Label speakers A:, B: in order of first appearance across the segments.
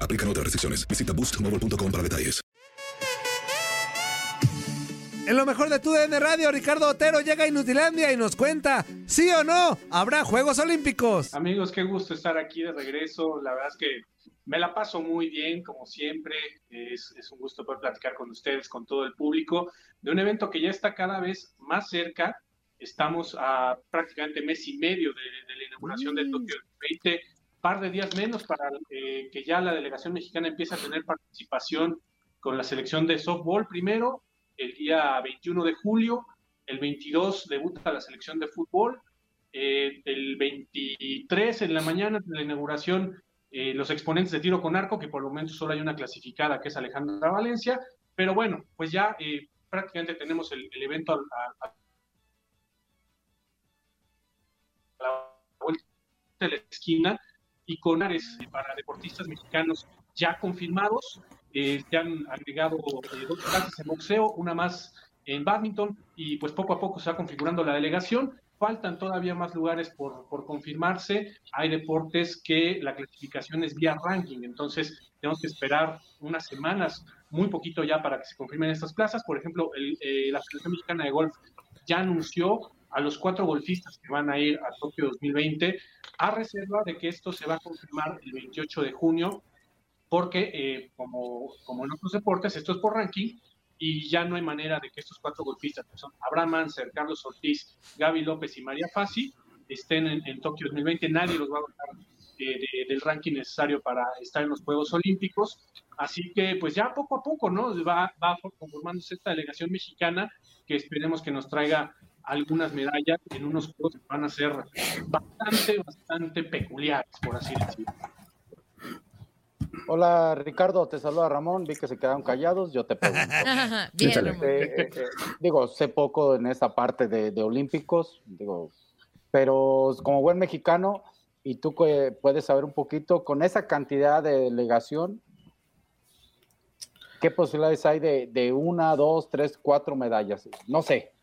A: Aplican otras restricciones. Visita boostmobile.com para detalles.
B: En lo mejor de tu DN Radio, Ricardo Otero llega a Inutilandia y nos cuenta, ¿sí o no? ¿Habrá Juegos Olímpicos?
C: Amigos, qué gusto estar aquí de regreso. La verdad es que me la paso muy bien, como siempre. Es, es, un gusto poder platicar con ustedes, con todo el público, de un evento que ya está cada vez más cerca. Estamos a prácticamente mes y medio de, de la inauguración mm. del Tokio 20 par de días menos para eh, que ya la delegación mexicana empiece a tener participación con la selección de softball. Primero, el día 21 de julio, el 22 debuta la selección de fútbol, eh, el 23 en la mañana de la inauguración eh, los exponentes de tiro con arco, que por el momento solo hay una clasificada que es Alejandra Valencia, pero bueno, pues ya eh, prácticamente tenemos el, el evento a, a, a la vuelta de la esquina, y con áreas para deportistas mexicanos ya confirmados. Eh, se han agregado eh, dos clases en boxeo, una más en badminton y pues poco a poco se va configurando la delegación. Faltan todavía más lugares por, por confirmarse. Hay deportes que la clasificación es vía ranking, entonces tenemos que esperar unas semanas, muy poquito ya para que se confirmen estas plazas. Por ejemplo, el, eh, la Federación Mexicana de Golf ya anunció a los cuatro golfistas que van a ir a Tokio 2020, a reserva de que esto se va a confirmar el 28 de junio, porque eh, como, como en otros deportes, esto es por ranking, y ya no hay manera de que estos cuatro golfistas, que son Abraham Anser, Carlos Ortiz, Gaby López y María Fassi, estén en, en Tokio 2020. Nadie los va a bajar eh, de, del ranking necesario para estar en los Juegos Olímpicos. Así que, pues ya poco a poco, ¿no? Va, va conformándose esta delegación mexicana que esperemos que nos traiga algunas medallas en unos juegos que van a ser bastante, bastante peculiares, por así decirlo.
D: Hola Ricardo, te saluda Ramón, vi que se quedaron callados, yo te pregunto.
E: Bien,
D: eh, eh, digo, sé poco en esa parte de, de, Olímpicos, digo, pero como buen mexicano, y tú que puedes saber un poquito, con esa cantidad de delegación, ¿qué posibilidades hay de, de una, dos, tres, cuatro medallas? No sé,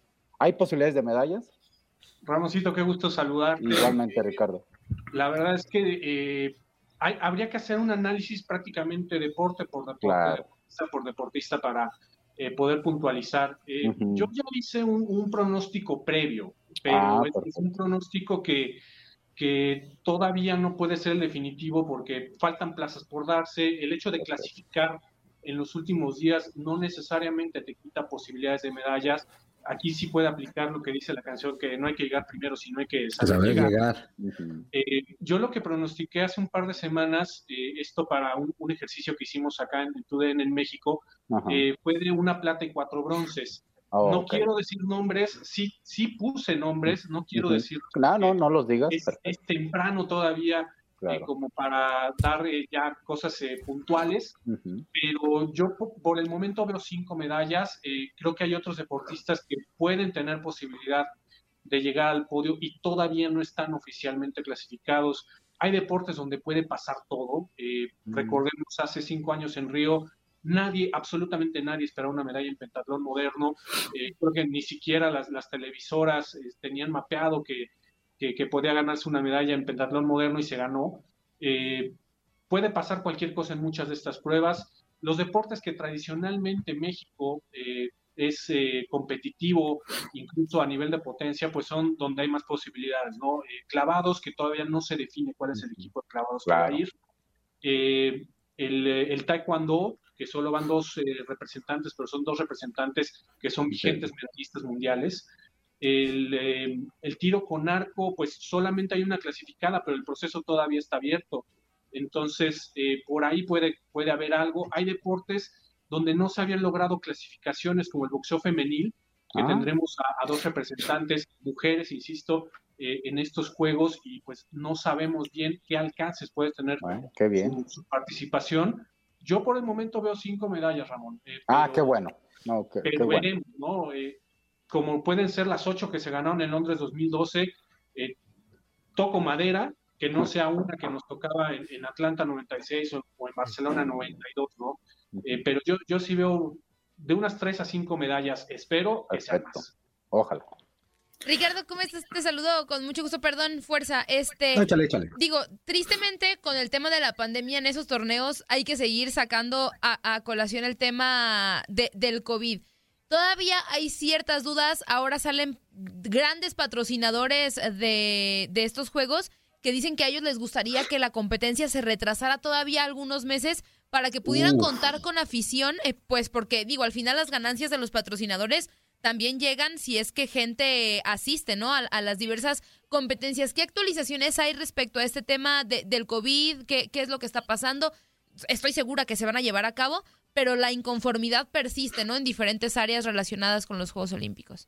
D: ¿Hay posibilidades de medallas?
C: Ramoncito, qué gusto saludarte.
D: Igualmente, Ricardo.
C: La verdad es que eh, hay, habría que hacer un análisis prácticamente deporte por deporte,
D: claro.
C: deportista por deportista para eh, poder puntualizar. Eh, uh -huh. Yo ya hice un, un pronóstico previo, pero ah, es un pronóstico que, que todavía no puede ser el definitivo porque faltan plazas por darse. El hecho de clasificar en los últimos días no necesariamente te quita posibilidades de medallas aquí sí puede aplicar lo que dice la canción, que no hay que llegar primero, sino hay que saber, llegar. Eh, yo lo que pronostiqué hace un par de semanas, eh, esto para un, ejercicio que hicimos acá en, TUDN en México, eh, fue de una plata y cuatro bronces. Oh, no quiero decir nombres, sí, sí puse nombres, no quiero decir.
D: No, no, no los digas.
C: es temprano todavía eh, como para dar eh, ya cosas eh, puntuales, pero yo por el momento veo cinco medallas, creo que hay otros deportistas que pueden tener posibilidad de llegar al podio y todavía no están oficialmente clasificados. Hay deportes donde puede pasar todo. Recordemos, hace cinco años en Río, nadie, absolutamente nadie esperaba una medalla en pentatlón moderno. creo que ni siquiera las, las televisoras tenían mapeado que que, podía ganarse una medalla en pentatlón moderno y se ganó. Eh, puede pasar cualquier cosa en muchas de estas pruebas. Los deportes que tradicionalmente México eh, es eh, competitivo, incluso a nivel de potencia, pues son donde hay más posibilidades, ¿no? clavados, que todavía no se define cuál es el equipo de clavados que va a ir. El, el, taekwondo, que solo van dos representantes, pero son dos representantes que son vigentes medallistas mundiales. Eh, el, tiro con arco, pues solamente hay una clasificada, pero el proceso todavía está abierto. Entonces, eh, por ahí puede, puede haber algo. Hay deportes donde no se habían logrado clasificaciones como el boxeo femenil, que ah. tendremos a, dos representantes, mujeres, insisto, eh, en estos juegos y pues no sabemos bien qué alcances puede tener
D: qué bien.
C: Su, participación. Yo por el momento veo cinco medallas, Ramón.
D: ah, qué bueno.
C: pero veremos, ¿no? Como pueden ser las ocho que se ganaron en Londres 2012, eh, toco madera, que no sea una que nos tocaba en, Atlanta 96 o, en Barcelona 92, ¿no? Eh, pero yo, yo sí veo de unas tres a cinco medallas, espero que sea más.
D: Ojalá.
E: Ricardo, ¿cómo estás? Te saludo con mucho gusto, perdón, fuerza. Este,
B: échale, échale.
E: Digo, tristemente, con el tema de la pandemia en esos torneos, hay que seguir sacando a, colación el tema de, del COVID. Todavía hay ciertas dudas. Ahora salen grandes patrocinadores de, estos juegos que dicen que a ellos les gustaría que la competencia se retrasara todavía algunos meses para que pudieran contar con afición, eh, pues porque digo, al final las ganancias de los patrocinadores también llegan si es que gente asiste, ¿no? A, las diversas competencias. ¿Qué actualizaciones hay respecto a este tema del COVID? ¿Qué, ¿Qué es lo que está pasando? Estoy segura que se van a llevar a cabo, pero la inconformidad persiste, ¿no? En diferentes áreas relacionadas con los Juegos Olímpicos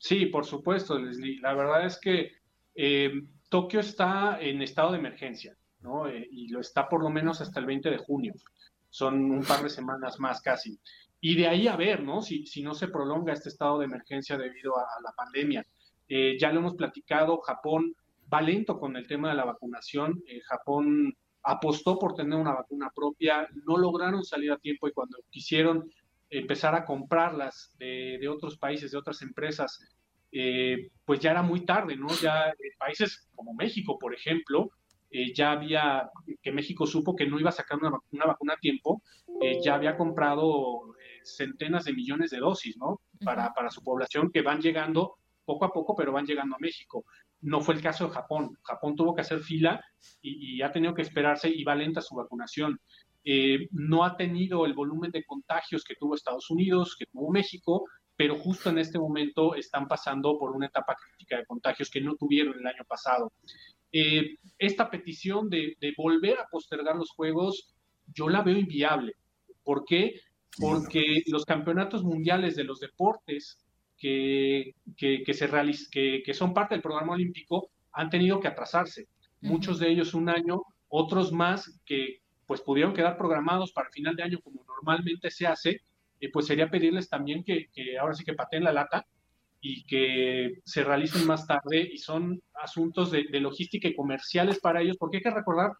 C: Sí, por supuesto, Leslie. La verdad es que eh, Tokio está en estado de emergencia, ¿no? Eh, y lo está por lo menos hasta el 20 de junio. Son un par de semanas más casi. Y de ahí a ver, ¿no? Si, si no se prolonga este estado de emergencia debido a, la pandemia. Eh, ya lo hemos platicado, Japón va lento con el tema de la vacunación. Japón apostó por tener una vacuna propia, no lograron salir a tiempo y cuando quisieron empezar a comprarlas de, otros países, de otras empresas, eh, pues ya era muy tarde, ¿no? Ya países como México, por ejemplo, eh, ya había, que México supo que no iba a sacar una, vacuna a tiempo, eh, ya había comprado centenas de millones de dosis, ¿no? Para, para su población que van llegando poco a poco, pero van llegando a México. No fue el caso de Japón. Japón tuvo que hacer fila y, y ha tenido que esperarse y va lenta su vacunación. Eh, no ha tenido el volumen de contagios que tuvo Estados Unidos, que tuvo México, pero justo en este momento están pasando por una etapa crítica de contagios que no tuvieron el año pasado. Eh, esta petición de, volver a postergar los Juegos, yo la veo inviable. ¿Por qué? Porque los campeonatos mundiales de los deportes que, que, se que, que son parte del programa olímpico han tenido que atrasarse. Muchos de ellos un año, otros más que, pues pudieron quedar programados para el final de año como normalmente se hace, eh, pues sería pedirles también que, ahora sí que pateen la lata y que se realicen más tarde y son asuntos de, logística y comerciales para ellos, porque hay que recordar,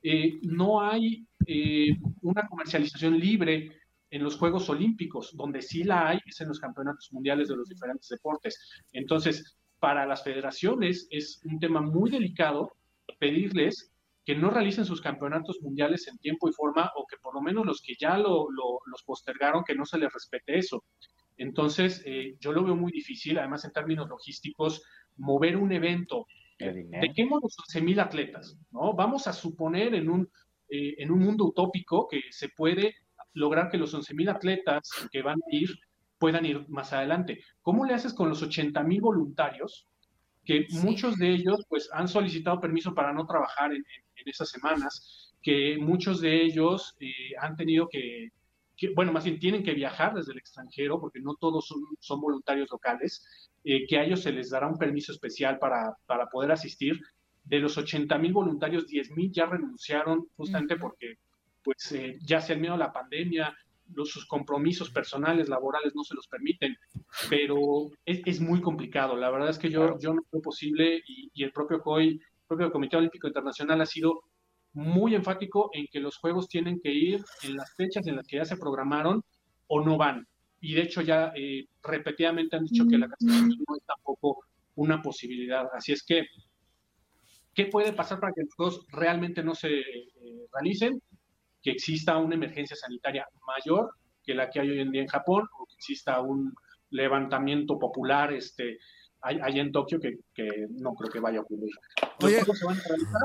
C: eh, no hay eh, una comercialización libre en los Juegos Olímpicos, donde sí la hay es en los campeonatos mundiales de los diferentes deportes. Entonces, para las federaciones es un tema muy delicado pedirles que no realicen sus campeonatos mundiales en tiempo y forma o que por lo menos los que ya lo, los postergaron, que no se les respete eso. Entonces, eh, yo lo veo muy difícil, además en términos logísticos, mover un evento. ¿De qué modo 11.000 atletas? ¿no? Vamos a suponer en un, eh, en un mundo utópico que se puede lograr que los 11.000 atletas que van a ir puedan ir más adelante. ¿Cómo le haces con los 80.000 voluntarios que muchos de ellos pues han solicitado permiso para no trabajar en, esas semanas, que muchos de ellos eh, han tenido que, bueno, más bien tienen que viajar desde el extranjero, porque no todos son, voluntarios locales, eh, que a ellos se les dará un permiso especial para, para poder asistir. De los 80 mil voluntarios, 10 mil ya renunciaron justamente porque pues eh, ya sea el miedo a la pandemia, los, sus compromisos personales, laborales no se los permiten, pero es, muy complicado. La verdad es que yo, yo no creo posible y, el propio COI, el propio Comité Olímpico Internacional ha sido muy enfático en que los Juegos tienen que ir en las fechas en las que ya se programaron o no van. Y de hecho ya eh, repetidamente han dicho que la cancelación no es tampoco una posibilidad. Así es que, ¿qué puede pasar para que los Juegos realmente no se eh, realicen? Que exista una emergencia sanitaria mayor que la que hay hoy en día en Japón o que exista un levantamiento popular este, allá en Tokio que, no creo que vaya a ocurrir. Los juegos se van a realizar,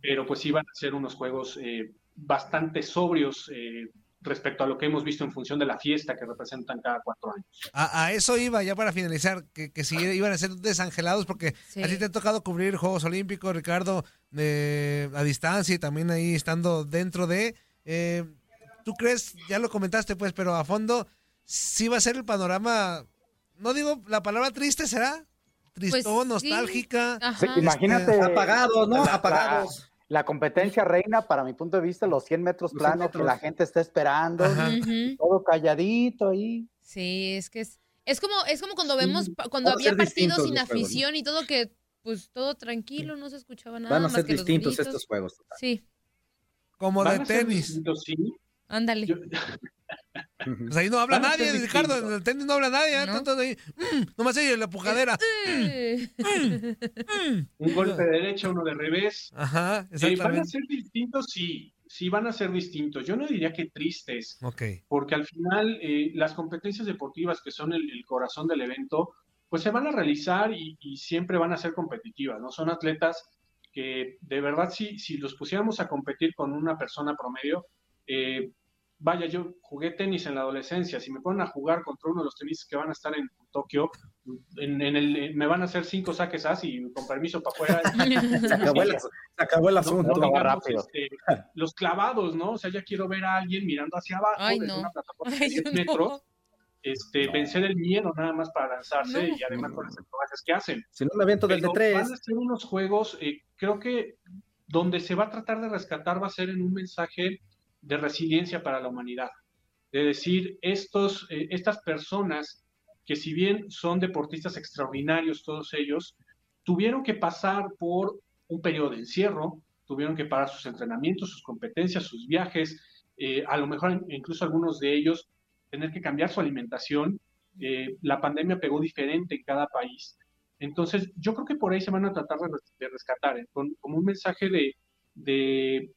C: pero pues sí van a ser unos juegos eh, bastante sobrios eh, respecto a lo que hemos visto en función de la fiesta que representan cada cuatro años.
B: A, eso iba ya para finalizar, que, que si iban a ser desangelados, porque a ti te ha tocado cubrir Juegos Olímpicos, Ricardo, a distancia y también ahí estando dentro de... Eh, ¿Tú crees, ya lo comentaste pues, pero a fondo, sí va a ser el panorama, no digo la palabra triste, ¿será? Tristón, pues nostálgica.
D: imagínate.
B: Este,
D: apagados, ¿no? apagados la competencia reina, para mi punto de vista, los 100 metros planos que la gente está esperando, todo calladito ahí.
E: Sí, es que es, es como es como cuando vemos, cuando había partidos sin afición y todo que, pues todo tranquilo, no se escuchaba nada.
F: Van a ser distintos estos juegos.
E: Sí.
B: Como de tenis.
C: sí.
E: Ándale.
B: Pues ahí no habla nadie, Ricardo. En el tenis no habla nadie. ¿eh? ¿no? ahí, mm, nomás ahí en la pujadera.
C: Eh. Un golpe de derecha, uno de revés.
B: Ajá,
C: exactamente. ¿Van a ser distintos? Sí, sí van a ser distintos. Yo no diría que tristes. Porque al final eh, las competencias deportivas que son el, corazón del evento, pues se van a realizar y, siempre van a ser competitivas, ¿no? Son atletas que de verdad si, si los pusiéramos a competir con una persona promedio, eh, vaya, yo jugué tenis en la adolescencia, si me ponen a jugar contra uno de los tenistas que van a estar en Tokio, en, el, me van a hacer cinco saques así, con permiso para afuera.
F: se, acabó el, asunto.
C: Este, los clavados, ¿no? O sea, ya quiero ver a alguien mirando hacia abajo desde una plataforma de 10 metros. Este, vencer el miedo nada más para lanzarse y además con las acrobacias que hacen.
F: Si no me aviento desde tres.
C: Van a ser unos juegos, eh, creo que donde se va a tratar de rescatar va a ser en un mensaje de resiliencia para la humanidad. De decir, estos, eh, estas personas que si bien son deportistas extraordinarios todos ellos, tuvieron que pasar por un periodo de encierro, tuvieron que parar sus entrenamientos, sus competencias, sus viajes, eh, a lo mejor incluso algunos de ellos tener que cambiar su alimentación. Eh, la pandemia pegó diferente en cada país. Entonces, yo creo que por ahí se van a tratar de, rescatar, como un mensaje de,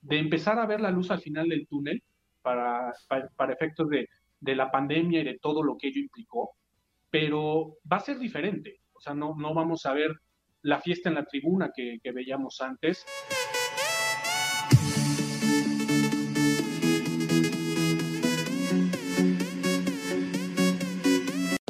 C: de empezar a ver la luz al final del túnel para, para, efectos de, de, la pandemia y de todo lo que ello implicó, pero va a ser diferente. O sea, no, no vamos a ver la fiesta en la tribuna que, que veíamos antes.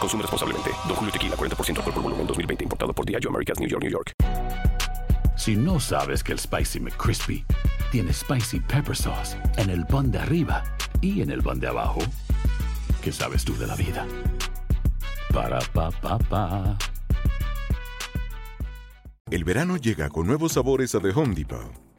G: Consume responsablemente. Don Julio Tequila, 40% alcohol por volumen, 2020. Importado por Diageo Americas, New York, New York.
H: Si no sabes que el Spicy McCrispy tiene Spicy Pepper Sauce en el pan de arriba y en el pan de abajo, ¿qué sabes tú de la vida? Para, pa, pa, pa.
I: El verano llega con nuevos sabores a The Home Depot.